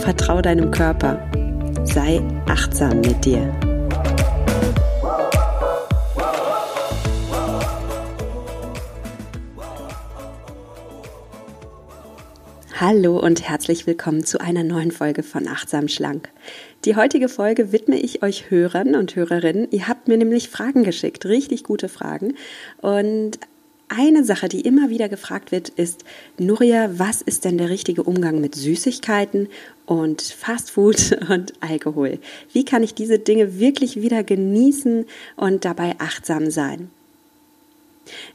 Vertrau deinem Körper. Sei achtsam mit dir. Hallo und herzlich willkommen zu einer neuen Folge von Achtsam Schlank. Die heutige Folge widme ich euch Hörern und Hörerinnen. Ihr habt mir nämlich Fragen geschickt, richtig gute Fragen. Und eine Sache, die immer wieder gefragt wird, ist, Nuria, was ist denn der richtige Umgang mit Süßigkeiten und Fastfood und Alkohol? Wie kann ich diese Dinge wirklich wieder genießen und dabei achtsam sein?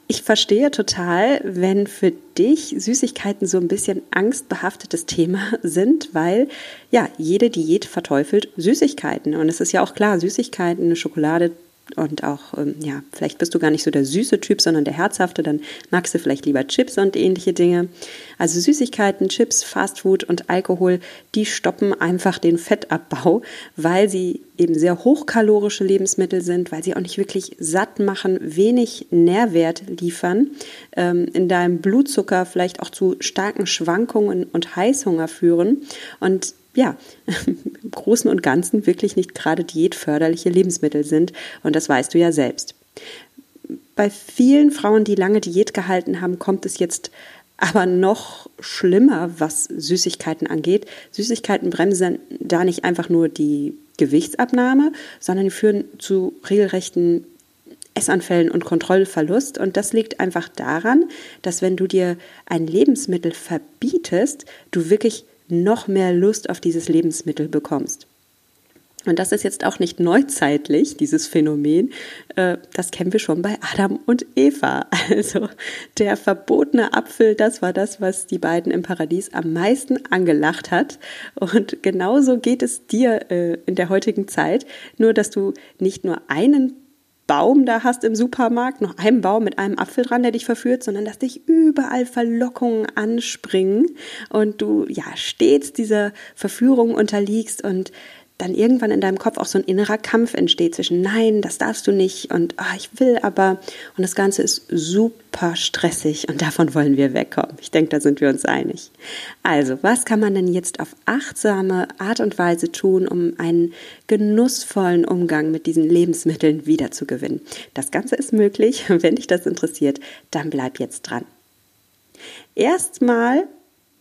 Ich verstehe total, wenn für dich Süßigkeiten so ein bisschen angstbehaftetes Thema sind, weil ja, jede Diät verteufelt Süßigkeiten. Und es ist ja auch klar, Süßigkeiten, Schokolade, und auch, ähm, ja, vielleicht bist du gar nicht so der süße Typ, sondern der herzhafte, dann magst du vielleicht lieber Chips und ähnliche Dinge. Also Süßigkeiten, Chips, Fastfood und Alkohol, die stoppen einfach den Fettabbau, weil sie eben sehr hochkalorische Lebensmittel sind, weil sie auch nicht wirklich satt machen, wenig Nährwert liefern, ähm, in deinem Blutzucker vielleicht auch zu starken Schwankungen und Heißhunger führen und ja, im Großen und Ganzen wirklich nicht gerade diätförderliche Lebensmittel sind. Und das weißt du ja selbst. Bei vielen Frauen, die lange Diät gehalten haben, kommt es jetzt aber noch schlimmer, was Süßigkeiten angeht. Süßigkeiten bremsen da nicht einfach nur die Gewichtsabnahme, sondern führen zu regelrechten Essanfällen und Kontrollverlust. Und das liegt einfach daran, dass wenn du dir ein Lebensmittel verbietest, du wirklich noch mehr Lust auf dieses Lebensmittel bekommst. Und das ist jetzt auch nicht neuzeitlich, dieses Phänomen. Äh, das kennen wir schon bei Adam und Eva. Also der verbotene Apfel, das war das, was die beiden im Paradies am meisten angelacht hat. Und genauso geht es dir äh, in der heutigen Zeit. Nur, dass du nicht nur einen Baum da hast im Supermarkt, noch einen Baum mit einem Apfel dran, der dich verführt, sondern dass dich überall Verlockungen anspringen und du ja stets dieser Verführung unterliegst und dann irgendwann in deinem Kopf auch so ein innerer Kampf entsteht zwischen nein, das darfst du nicht und oh, ich will aber und das Ganze ist super stressig und davon wollen wir wegkommen. Ich denke, da sind wir uns einig. Also, was kann man denn jetzt auf achtsame Art und Weise tun, um einen genussvollen Umgang mit diesen Lebensmitteln wiederzugewinnen? Das Ganze ist möglich. Wenn dich das interessiert, dann bleib jetzt dran. Erstmal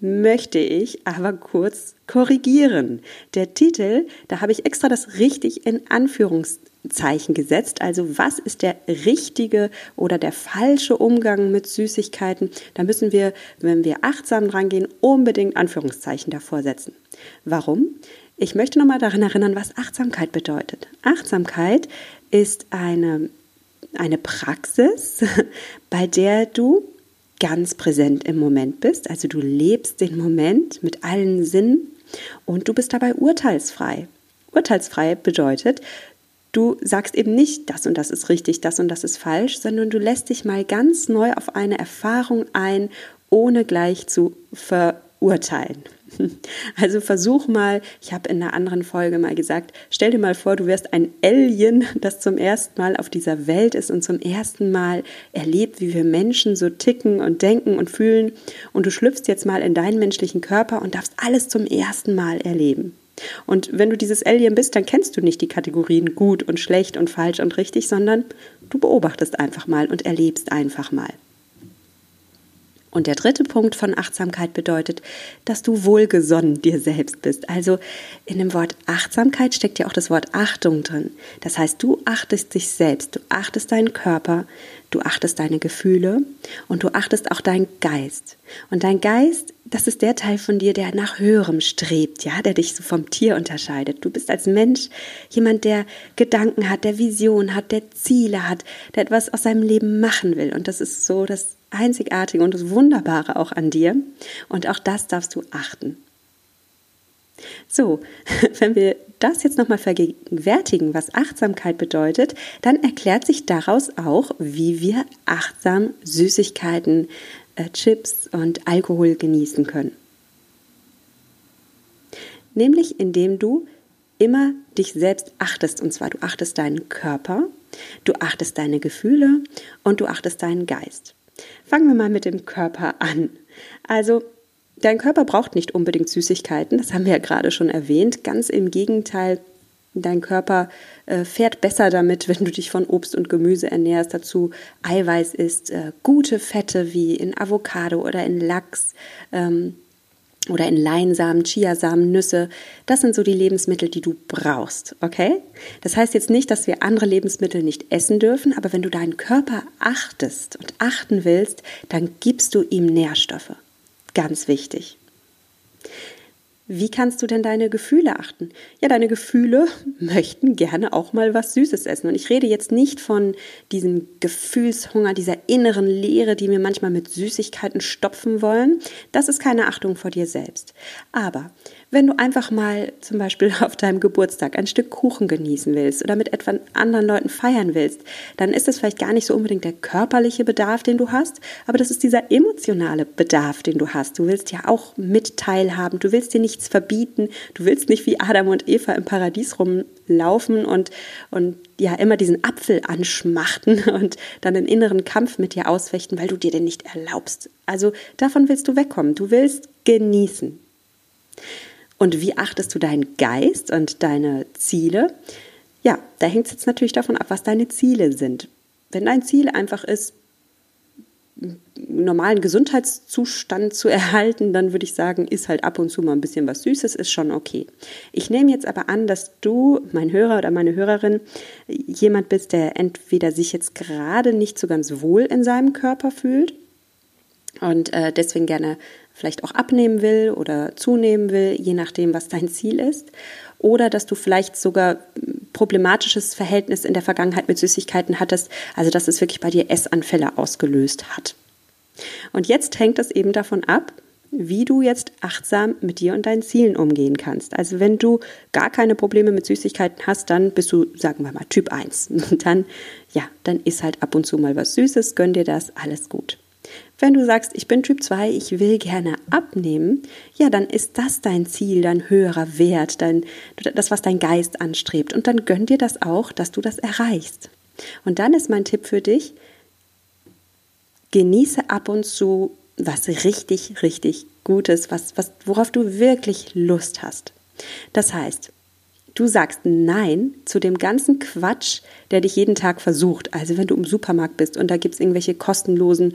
möchte ich aber kurz korrigieren. Der Titel, da habe ich extra das richtig in Anführungszeichen gesetzt. Also was ist der richtige oder der falsche Umgang mit Süßigkeiten? Da müssen wir, wenn wir achtsam rangehen, unbedingt Anführungszeichen davor setzen. Warum? Ich möchte nochmal daran erinnern, was Achtsamkeit bedeutet. Achtsamkeit ist eine, eine Praxis, bei der du ganz präsent im Moment bist. Also du lebst den Moment mit allen Sinnen und du bist dabei urteilsfrei. Urteilsfrei bedeutet, du sagst eben nicht, das und das ist richtig, das und das ist falsch, sondern du lässt dich mal ganz neu auf eine Erfahrung ein, ohne gleich zu verurteilen. Also versuch mal, ich habe in einer anderen Folge mal gesagt, stell dir mal vor, du wärst ein Alien, das zum ersten Mal auf dieser Welt ist und zum ersten Mal erlebt, wie wir Menschen so ticken und denken und fühlen. Und du schlüpfst jetzt mal in deinen menschlichen Körper und darfst alles zum ersten Mal erleben. Und wenn du dieses Alien bist, dann kennst du nicht die Kategorien gut und schlecht und falsch und richtig, sondern du beobachtest einfach mal und erlebst einfach mal. Und der dritte Punkt von Achtsamkeit bedeutet, dass du wohlgesonnen dir selbst bist. Also in dem Wort Achtsamkeit steckt ja auch das Wort Achtung drin. Das heißt, du achtest dich selbst, du achtest deinen Körper, du achtest deine Gefühle und du achtest auch deinen Geist. Und dein Geist, das ist der Teil von dir, der nach Höherem strebt, ja, der dich so vom Tier unterscheidet. Du bist als Mensch jemand, der Gedanken hat, der Vision hat, der Ziele hat, der etwas aus seinem Leben machen will. Und das ist so das Einzigartige und das Wunderbare auch an dir. Und auch das darfst du achten. So, wenn wir das jetzt nochmal vergegenwärtigen, was Achtsamkeit bedeutet, dann erklärt sich daraus auch, wie wir achtsam Süßigkeiten, äh, Chips und Alkohol genießen können. Nämlich indem du immer dich selbst achtest. Und zwar du achtest deinen Körper, du achtest deine Gefühle und du achtest deinen Geist. Fangen wir mal mit dem Körper an. Also Dein Körper braucht nicht unbedingt Süßigkeiten, das haben wir ja gerade schon erwähnt. Ganz im Gegenteil, dein Körper äh, fährt besser damit, wenn du dich von Obst und Gemüse ernährst, dazu Eiweiß isst, äh, gute Fette wie in Avocado oder in Lachs. Ähm, oder in Leinsamen, Chiasamen, Nüsse. Das sind so die Lebensmittel, die du brauchst, okay? Das heißt jetzt nicht, dass wir andere Lebensmittel nicht essen dürfen, aber wenn du deinen Körper achtest und achten willst, dann gibst du ihm Nährstoffe. Ganz wichtig. Wie kannst du denn deine Gefühle achten? Ja, deine Gefühle möchten gerne auch mal was Süßes essen. Und ich rede jetzt nicht von diesem Gefühlshunger, dieser inneren Leere, die wir manchmal mit Süßigkeiten stopfen wollen. Das ist keine Achtung vor dir selbst. Aber wenn du einfach mal zum Beispiel auf deinem Geburtstag ein Stück Kuchen genießen willst oder mit etwa anderen Leuten feiern willst, dann ist das vielleicht gar nicht so unbedingt der körperliche Bedarf, den du hast, aber das ist dieser emotionale Bedarf, den du hast. Du willst ja auch mit teilhaben, du willst dir nichts verbieten, du willst nicht wie Adam und Eva im Paradies rumlaufen und, und ja immer diesen Apfel anschmachten und dann einen inneren Kampf mit dir ausfechten, weil du dir den nicht erlaubst. Also davon willst du wegkommen. Du willst genießen. Und wie achtest du deinen Geist und deine Ziele? Ja, da hängt es jetzt natürlich davon ab, was deine Ziele sind. Wenn dein Ziel einfach ist, normalen Gesundheitszustand zu erhalten, dann würde ich sagen, ist halt ab und zu mal ein bisschen was Süßes, ist schon okay. Ich nehme jetzt aber an, dass du, mein Hörer oder meine Hörerin, jemand bist, der entweder sich jetzt gerade nicht so ganz wohl in seinem Körper fühlt und äh, deswegen gerne vielleicht auch abnehmen will oder zunehmen will, je nachdem, was dein Ziel ist. Oder dass du vielleicht sogar problematisches Verhältnis in der Vergangenheit mit Süßigkeiten hattest, also dass es wirklich bei dir Essanfälle ausgelöst hat. Und jetzt hängt es eben davon ab, wie du jetzt achtsam mit dir und deinen Zielen umgehen kannst. Also wenn du gar keine Probleme mit Süßigkeiten hast, dann bist du, sagen wir mal, Typ 1. Und dann, ja, dann ist halt ab und zu mal was Süßes, gönn dir das, alles gut. Wenn du sagst, ich bin Typ 2, ich will gerne abnehmen, ja, dann ist das dein Ziel, dein höherer Wert, dein, das, was dein Geist anstrebt. Und dann gönn dir das auch, dass du das erreichst. Und dann ist mein Tipp für dich, genieße ab und zu was richtig, richtig Gutes, was, was, worauf du wirklich Lust hast. Das heißt, du sagst Nein zu dem ganzen Quatsch, der dich jeden Tag versucht. Also wenn du im Supermarkt bist und da gibt es irgendwelche kostenlosen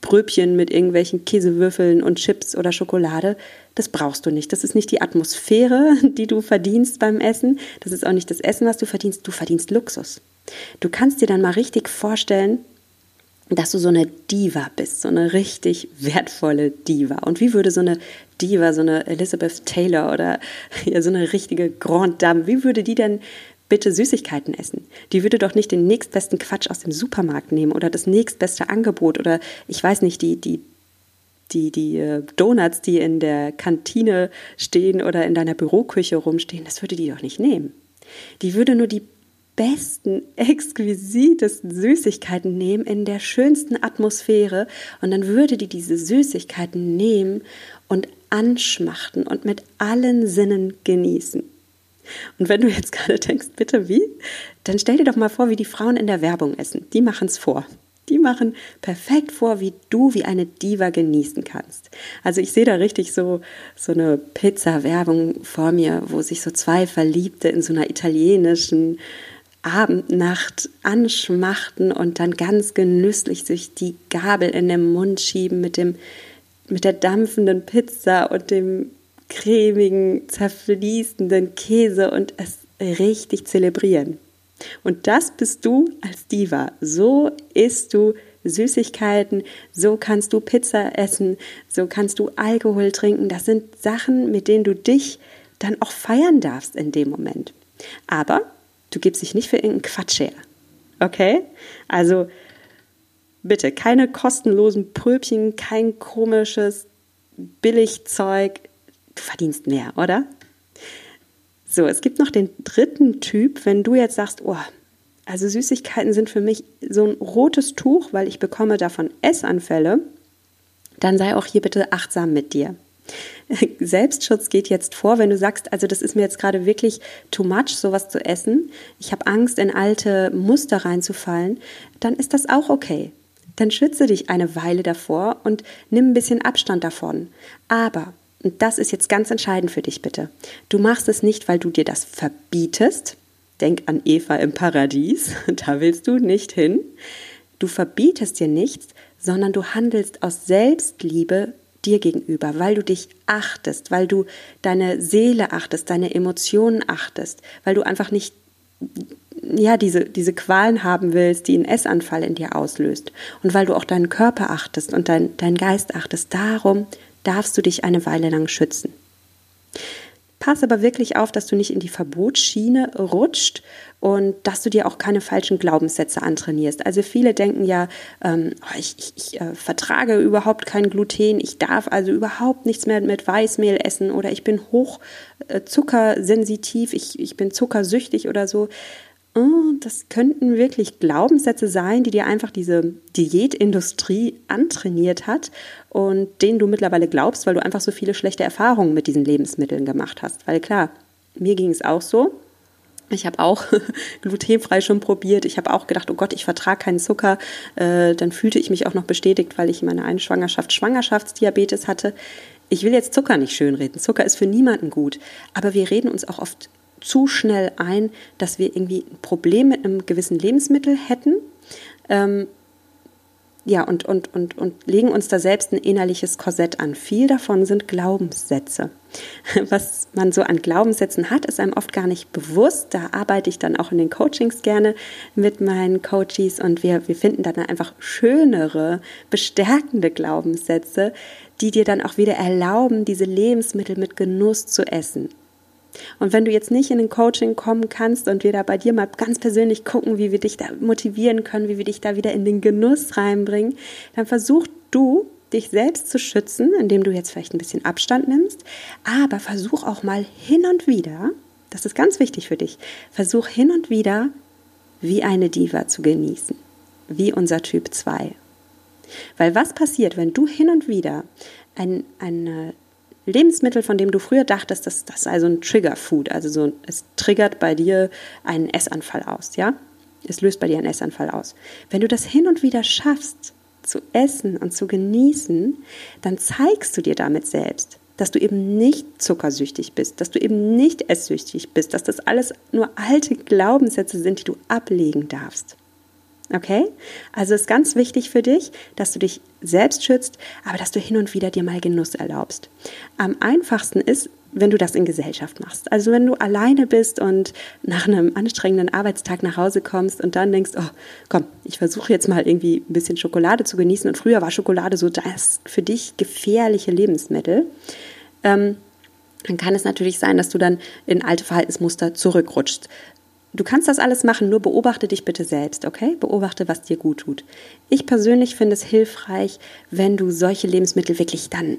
Bröbchen mit irgendwelchen Käsewürfeln und Chips oder Schokolade, das brauchst du nicht. Das ist nicht die Atmosphäre, die du verdienst beim Essen. Das ist auch nicht das Essen, was du verdienst. Du verdienst Luxus. Du kannst dir dann mal richtig vorstellen, dass du so eine Diva bist, so eine richtig wertvolle Diva. Und wie würde so eine Diva, so eine Elizabeth Taylor oder ja, so eine richtige Grand Dame, wie würde die denn bitte Süßigkeiten essen. Die würde doch nicht den nächstbesten Quatsch aus dem Supermarkt nehmen oder das nächstbeste Angebot oder ich weiß nicht, die, die, die, die äh, Donuts, die in der Kantine stehen oder in deiner Büroküche rumstehen, das würde die doch nicht nehmen. Die würde nur die besten, exquisitesten Süßigkeiten nehmen in der schönsten Atmosphäre und dann würde die diese Süßigkeiten nehmen und anschmachten und mit allen Sinnen genießen. Und wenn du jetzt gerade denkst, bitte wie? Dann stell dir doch mal vor, wie die Frauen in der Werbung essen. Die machen es vor. Die machen perfekt vor, wie du wie eine Diva genießen kannst. Also ich sehe da richtig so, so eine Pizza-Werbung vor mir, wo sich so zwei Verliebte in so einer italienischen Abendnacht anschmachten und dann ganz genüsslich sich die Gabel in den Mund schieben mit dem mit der dampfenden Pizza und dem cremigen, zerfließenden Käse und es richtig zelebrieren. Und das bist du als Diva. So isst du Süßigkeiten, so kannst du Pizza essen, so kannst du Alkohol trinken. Das sind Sachen, mit denen du dich dann auch feiern darfst in dem Moment. Aber du gibst dich nicht für irgendeinen Quatsch her. Okay? Also bitte keine kostenlosen Pröbchen, kein komisches Billigzeug, verdienst mehr, oder? So, es gibt noch den dritten Typ, wenn du jetzt sagst, oh, also Süßigkeiten sind für mich so ein rotes Tuch, weil ich bekomme davon Essanfälle, dann sei auch hier bitte achtsam mit dir. Selbstschutz geht jetzt vor, wenn du sagst, also das ist mir jetzt gerade wirklich too much, sowas zu essen. Ich habe Angst, in alte Muster reinzufallen. Dann ist das auch okay. Dann schütze dich eine Weile davor und nimm ein bisschen Abstand davon. Aber, und das ist jetzt ganz entscheidend für dich bitte, du machst es nicht, weil du dir das verbietest. Denk an Eva im Paradies, da willst du nicht hin. Du verbietest dir nichts, sondern du handelst aus Selbstliebe dir gegenüber, weil du dich achtest, weil du deine Seele achtest, deine Emotionen achtest, weil du einfach nicht ja, diese, diese Qualen haben willst, die einen Essanfall in dir auslöst. Und weil du auch deinen Körper achtest und dein, deinen Geist achtest, darum darfst du dich eine Weile lang schützen. Pass aber wirklich auf, dass du nicht in die Verbotsschiene rutscht und dass du dir auch keine falschen Glaubenssätze antrainierst. Also viele denken ja, ähm, oh, ich, ich, ich äh, vertrage überhaupt kein Gluten, ich darf also überhaupt nichts mehr mit Weißmehl essen oder ich bin hoch äh, ich, ich bin zuckersüchtig oder so. Oh, das könnten wirklich Glaubenssätze sein, die dir einfach diese Diätindustrie antrainiert hat und denen du mittlerweile glaubst, weil du einfach so viele schlechte Erfahrungen mit diesen Lebensmitteln gemacht hast. Weil klar, mir ging es auch so. Ich habe auch glutenfrei schon probiert. Ich habe auch gedacht, oh Gott, ich vertrage keinen Zucker. Äh, dann fühlte ich mich auch noch bestätigt, weil ich in meiner einen Schwangerschaft Schwangerschaftsdiabetes hatte. Ich will jetzt Zucker nicht schönreden. Zucker ist für niemanden gut. Aber wir reden uns auch oft zu schnell ein, dass wir irgendwie ein Problem mit einem gewissen Lebensmittel hätten. Ähm, ja, und, und, und, und legen uns da selbst ein innerliches Korsett an. Viel davon sind Glaubenssätze. Was man so an Glaubenssätzen hat, ist einem oft gar nicht bewusst. Da arbeite ich dann auch in den Coachings gerne mit meinen Coaches und wir, wir finden dann einfach schönere, bestärkende Glaubenssätze, die dir dann auch wieder erlauben, diese Lebensmittel mit Genuss zu essen. Und wenn du jetzt nicht in den Coaching kommen kannst und wir da bei dir mal ganz persönlich gucken, wie wir dich da motivieren können, wie wir dich da wieder in den Genuss reinbringen, dann versuch du, dich selbst zu schützen, indem du jetzt vielleicht ein bisschen Abstand nimmst, aber versuch auch mal hin und wieder, das ist ganz wichtig für dich, versuch hin und wieder wie eine Diva zu genießen, wie unser Typ 2. Weil was passiert, wenn du hin und wieder ein, eine Lebensmittel, von dem du früher dachtest, dass das sei so ein Trigger-Food, also so, es triggert bei dir einen Essanfall aus, ja? Es löst bei dir einen Essanfall aus. Wenn du das hin und wieder schaffst, zu essen und zu genießen, dann zeigst du dir damit selbst, dass du eben nicht zuckersüchtig bist, dass du eben nicht esssüchtig bist, dass das alles nur alte Glaubenssätze sind, die du ablegen darfst. Okay? Also ist ganz wichtig für dich, dass du dich selbst schützt, aber dass du hin und wieder dir mal Genuss erlaubst. Am einfachsten ist, wenn du das in Gesellschaft machst. Also wenn du alleine bist und nach einem anstrengenden Arbeitstag nach Hause kommst und dann denkst, oh, komm, ich versuche jetzt mal irgendwie ein bisschen Schokolade zu genießen. Und früher war Schokolade so das für dich gefährliche Lebensmittel. Ähm, dann kann es natürlich sein, dass du dann in alte Verhaltensmuster zurückrutschst. Du kannst das alles machen, nur beobachte dich bitte selbst, okay? Beobachte, was dir gut tut. Ich persönlich finde es hilfreich, wenn du solche Lebensmittel wirklich dann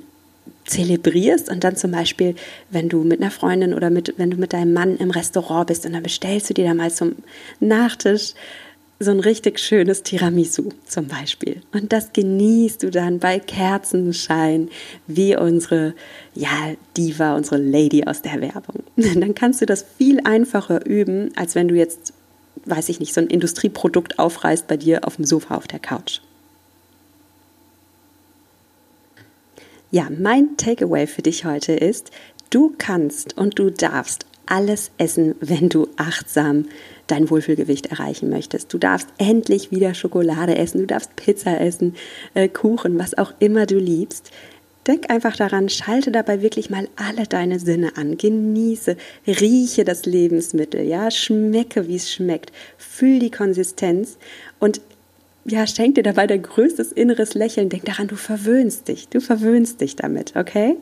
zelebrierst und dann zum Beispiel, wenn du mit einer Freundin oder mit, wenn du mit deinem Mann im Restaurant bist und dann bestellst du dir da mal zum Nachtisch so ein richtig schönes Tiramisu zum Beispiel. Und das genießt du dann bei Kerzenschein, wie unsere, ja, Diva, unsere Lady aus der Werbung. Dann kannst du das viel einfacher üben, als wenn du jetzt, weiß ich nicht, so ein Industrieprodukt aufreißt bei dir auf dem Sofa auf der Couch. Ja, mein Takeaway für dich heute ist, du kannst und du darfst alles essen, wenn du achtsam dein Wohlfühlgewicht erreichen möchtest. Du darfst endlich wieder Schokolade essen, du darfst Pizza essen, äh, Kuchen, was auch immer du liebst. Denk einfach daran, schalte dabei wirklich mal alle deine Sinne an. Genieße, rieche das Lebensmittel, ja, schmecke, wie es schmeckt, fühl die Konsistenz und ja, schenk dir dabei dein größtes inneres Lächeln. Denk daran, du verwöhnst dich, du verwöhnst dich damit, okay?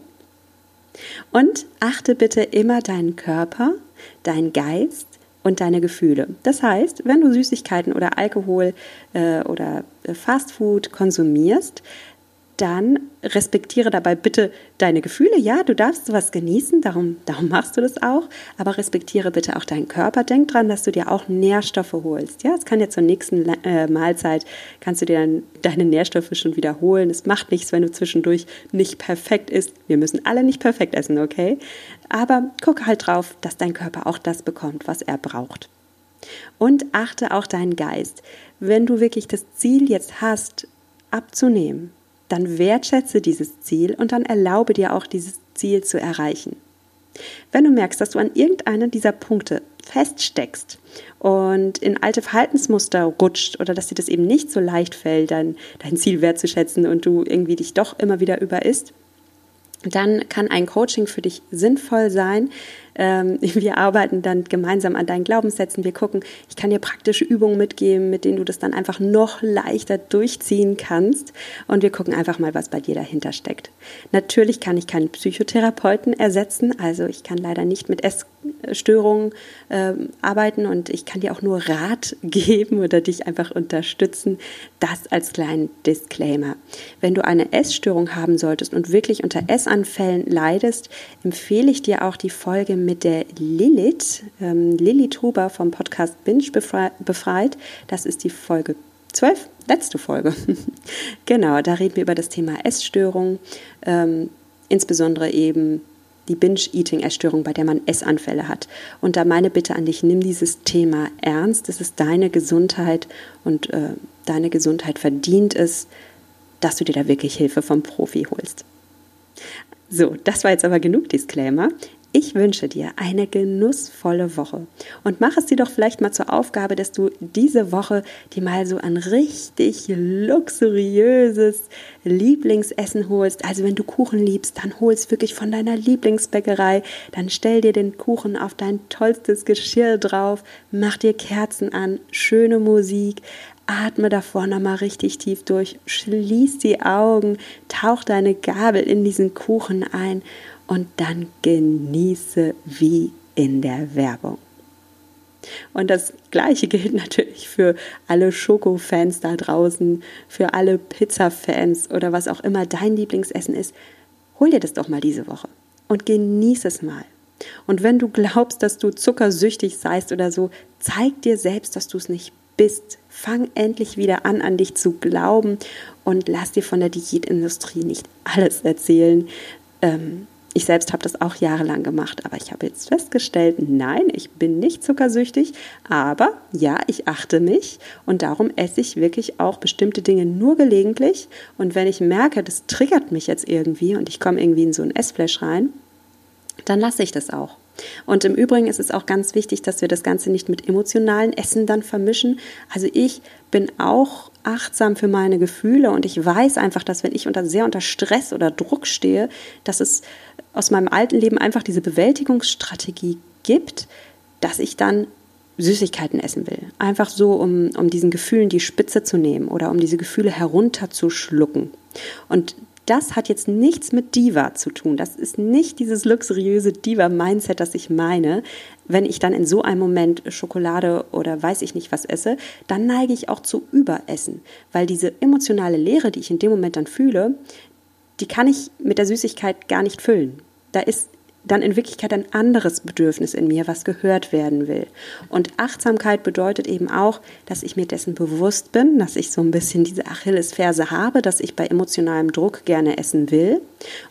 Und achte bitte immer deinen Körper, deinen Geist und deine Gefühle. Das heißt, wenn du Süßigkeiten oder Alkohol äh, oder äh, Fastfood konsumierst, dann respektiere dabei bitte deine Gefühle. Ja, du darfst sowas genießen, darum, darum machst du das auch. Aber respektiere bitte auch deinen Körper. Denk dran, dass du dir auch Nährstoffe holst. Ja, es kann ja zur nächsten äh, Mahlzeit, kannst du dir dann deine Nährstoffe schon wiederholen. Es macht nichts, wenn du zwischendurch nicht perfekt isst. Wir müssen alle nicht perfekt essen, okay? Aber guck halt drauf, dass dein Körper auch das bekommt, was er braucht. Und achte auch deinen Geist. Wenn du wirklich das Ziel jetzt hast, abzunehmen, dann wertschätze dieses Ziel und dann erlaube dir auch dieses Ziel zu erreichen. Wenn du merkst, dass du an irgendeiner dieser Punkte feststeckst und in alte Verhaltensmuster rutscht oder dass dir das eben nicht so leicht fällt, dein, dein Ziel wertzuschätzen und du irgendwie dich doch immer wieder überisst, dann kann ein Coaching für dich sinnvoll sein, ähm, wir arbeiten dann gemeinsam an deinen Glaubenssätzen. Wir gucken, ich kann dir praktische Übungen mitgeben, mit denen du das dann einfach noch leichter durchziehen kannst. Und wir gucken einfach mal, was bei dir dahinter steckt. Natürlich kann ich keinen Psychotherapeuten ersetzen. Also ich kann leider nicht mit Essstörungen äh, arbeiten und ich kann dir auch nur Rat geben oder dich einfach unterstützen. Das als kleinen Disclaimer. Wenn du eine Essstörung haben solltest und wirklich unter Essanfällen leidest, empfehle ich dir auch die Folge mit der Lilith, ähm, Lilith Huber vom Podcast Binge befreit. Das ist die Folge 12, letzte Folge. genau, da reden wir über das Thema Essstörung, ähm, insbesondere eben die Binge-Eating-Essstörung, bei der man Essanfälle hat. Und da meine Bitte an dich, nimm dieses Thema ernst. Es ist deine Gesundheit und äh, deine Gesundheit verdient es, dass du dir da wirklich Hilfe vom Profi holst. So, das war jetzt aber genug Disclaimer. Ich wünsche dir eine genussvolle Woche und mach es dir doch vielleicht mal zur Aufgabe, dass du diese Woche dir mal so ein richtig luxuriöses Lieblingsessen holst. Also wenn du Kuchen liebst, dann hol es wirklich von deiner Lieblingsbäckerei, dann stell dir den Kuchen auf dein tollstes Geschirr drauf, mach dir Kerzen an, schöne Musik, atme davor nochmal richtig tief durch, schließ die Augen, tauch deine Gabel in diesen Kuchen ein und dann genieße wie in der Werbung. Und das Gleiche gilt natürlich für alle Schoko-Fans da draußen, für alle Pizza-Fans oder was auch immer dein Lieblingsessen ist. Hol dir das doch mal diese Woche und genieße es mal. Und wenn du glaubst, dass du zuckersüchtig seist oder so, zeig dir selbst, dass du es nicht bist. Fang endlich wieder an, an dich zu glauben und lass dir von der Diätindustrie nicht alles erzählen. Ähm, ich selbst habe das auch jahrelang gemacht, aber ich habe jetzt festgestellt, nein, ich bin nicht zuckersüchtig, aber ja, ich achte mich und darum esse ich wirklich auch bestimmte Dinge nur gelegentlich und wenn ich merke, das triggert mich jetzt irgendwie und ich komme irgendwie in so ein Essflash rein, dann lasse ich das auch. Und im Übrigen ist es auch ganz wichtig, dass wir das Ganze nicht mit emotionalen Essen dann vermischen. Also ich bin auch achtsam für meine Gefühle und ich weiß einfach, dass wenn ich unter sehr unter Stress oder Druck stehe, dass es aus meinem alten Leben einfach diese Bewältigungsstrategie gibt, dass ich dann Süßigkeiten essen will. Einfach so, um, um diesen Gefühlen die Spitze zu nehmen oder um diese Gefühle herunterzuschlucken. Und das hat jetzt nichts mit Diva zu tun. Das ist nicht dieses luxuriöse Diva-Mindset, das ich meine. Wenn ich dann in so einem Moment Schokolade oder weiß ich nicht was esse, dann neige ich auch zu Überessen, weil diese emotionale Leere, die ich in dem Moment dann fühle, die kann ich mit der Süßigkeit gar nicht füllen. Da ist dann in Wirklichkeit ein anderes Bedürfnis in mir, was gehört werden will. Und Achtsamkeit bedeutet eben auch, dass ich mir dessen bewusst bin, dass ich so ein bisschen diese Achillesferse habe, dass ich bei emotionalem Druck gerne essen will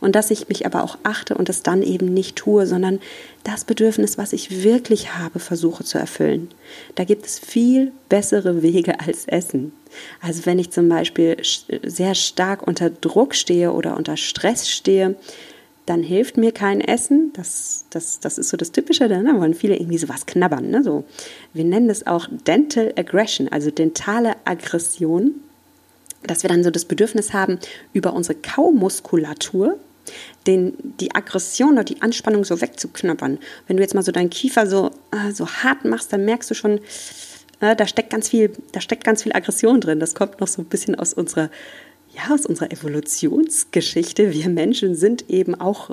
und dass ich mich aber auch achte und es dann eben nicht tue, sondern das Bedürfnis, was ich wirklich habe, versuche zu erfüllen. Da gibt es viel bessere Wege als Essen. Also wenn ich zum Beispiel sehr stark unter Druck stehe oder unter Stress stehe, dann hilft mir kein Essen. Das, das, das ist so das Typische, da ne? wollen viele irgendwie sowas knabbern. Ne? So, wir nennen das auch Dental Aggression, also dentale Aggression, dass wir dann so das Bedürfnis haben, über unsere Kaumuskulatur den, die Aggression oder die Anspannung so wegzuknabbern. Wenn du jetzt mal so deinen Kiefer so, äh, so hart machst, dann merkst du schon, äh, da steckt ganz viel, da steckt ganz viel Aggression drin. Das kommt noch so ein bisschen aus unserer ja, aus unserer Evolutionsgeschichte. Wir Menschen sind eben auch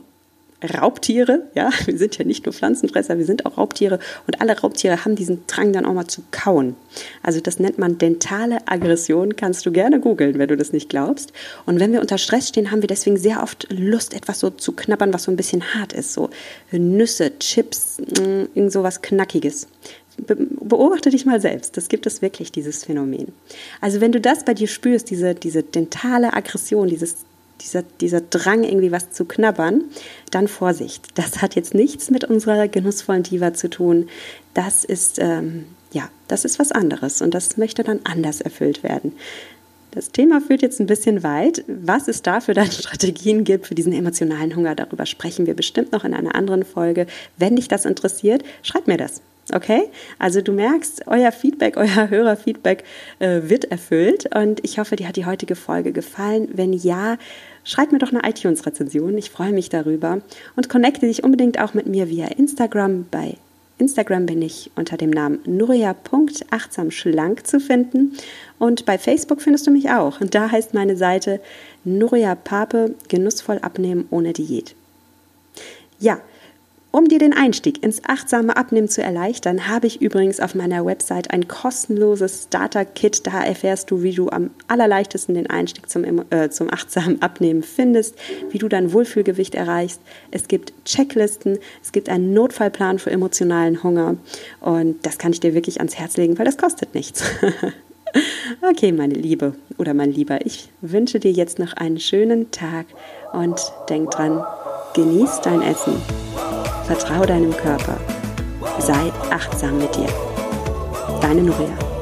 Raubtiere, ja, wir sind ja nicht nur Pflanzenfresser, wir sind auch Raubtiere und alle Raubtiere haben diesen Drang dann auch mal zu kauen. Also das nennt man dentale Aggression, kannst du gerne googeln, wenn du das nicht glaubst. Und wenn wir unter Stress stehen, haben wir deswegen sehr oft Lust, etwas so zu knabbern, was so ein bisschen hart ist, so Nüsse, Chips, mm, irgend sowas Knackiges beobachte dich mal selbst. Das gibt es wirklich, dieses Phänomen. Also wenn du das bei dir spürst, diese, diese dentale Aggression, dieses dieser, dieser Drang, irgendwie was zu knabbern, dann Vorsicht. Das hat jetzt nichts mit unserer genussvollen Diva zu tun. Das ist, ähm, ja, das ist was anderes und das möchte dann anders erfüllt werden. Das Thema führt jetzt ein bisschen weit. Was es da für dann Strategien gibt für diesen emotionalen Hunger, darüber sprechen wir bestimmt noch in einer anderen Folge. Wenn dich das interessiert, schreib mir das. Okay? Also du merkst, euer Feedback, euer Hörerfeedback äh, wird erfüllt und ich hoffe, dir hat die heutige Folge gefallen. Wenn ja, schreib mir doch eine iTunes-Rezension. Ich freue mich darüber und connecte dich unbedingt auch mit mir via Instagram. Bei Instagram bin ich unter dem Namen nuria.achtsamschlank zu finden und bei Facebook findest du mich auch. Und da heißt meine Seite Nuria Pape, genussvoll abnehmen ohne Diät. Ja, um dir den Einstieg ins achtsame Abnehmen zu erleichtern, habe ich übrigens auf meiner Website ein kostenloses Starter-Kit. Da erfährst du, wie du am allerleichtesten den Einstieg zum, äh, zum achtsamen Abnehmen findest, wie du dein Wohlfühlgewicht erreichst. Es gibt Checklisten, es gibt einen Notfallplan für emotionalen Hunger und das kann ich dir wirklich ans Herz legen, weil das kostet nichts. okay, meine Liebe oder mein Lieber, ich wünsche dir jetzt noch einen schönen Tag und denk dran, genieß dein Essen. Vertrau deinem Körper. Sei achtsam mit dir. Deine Nuria.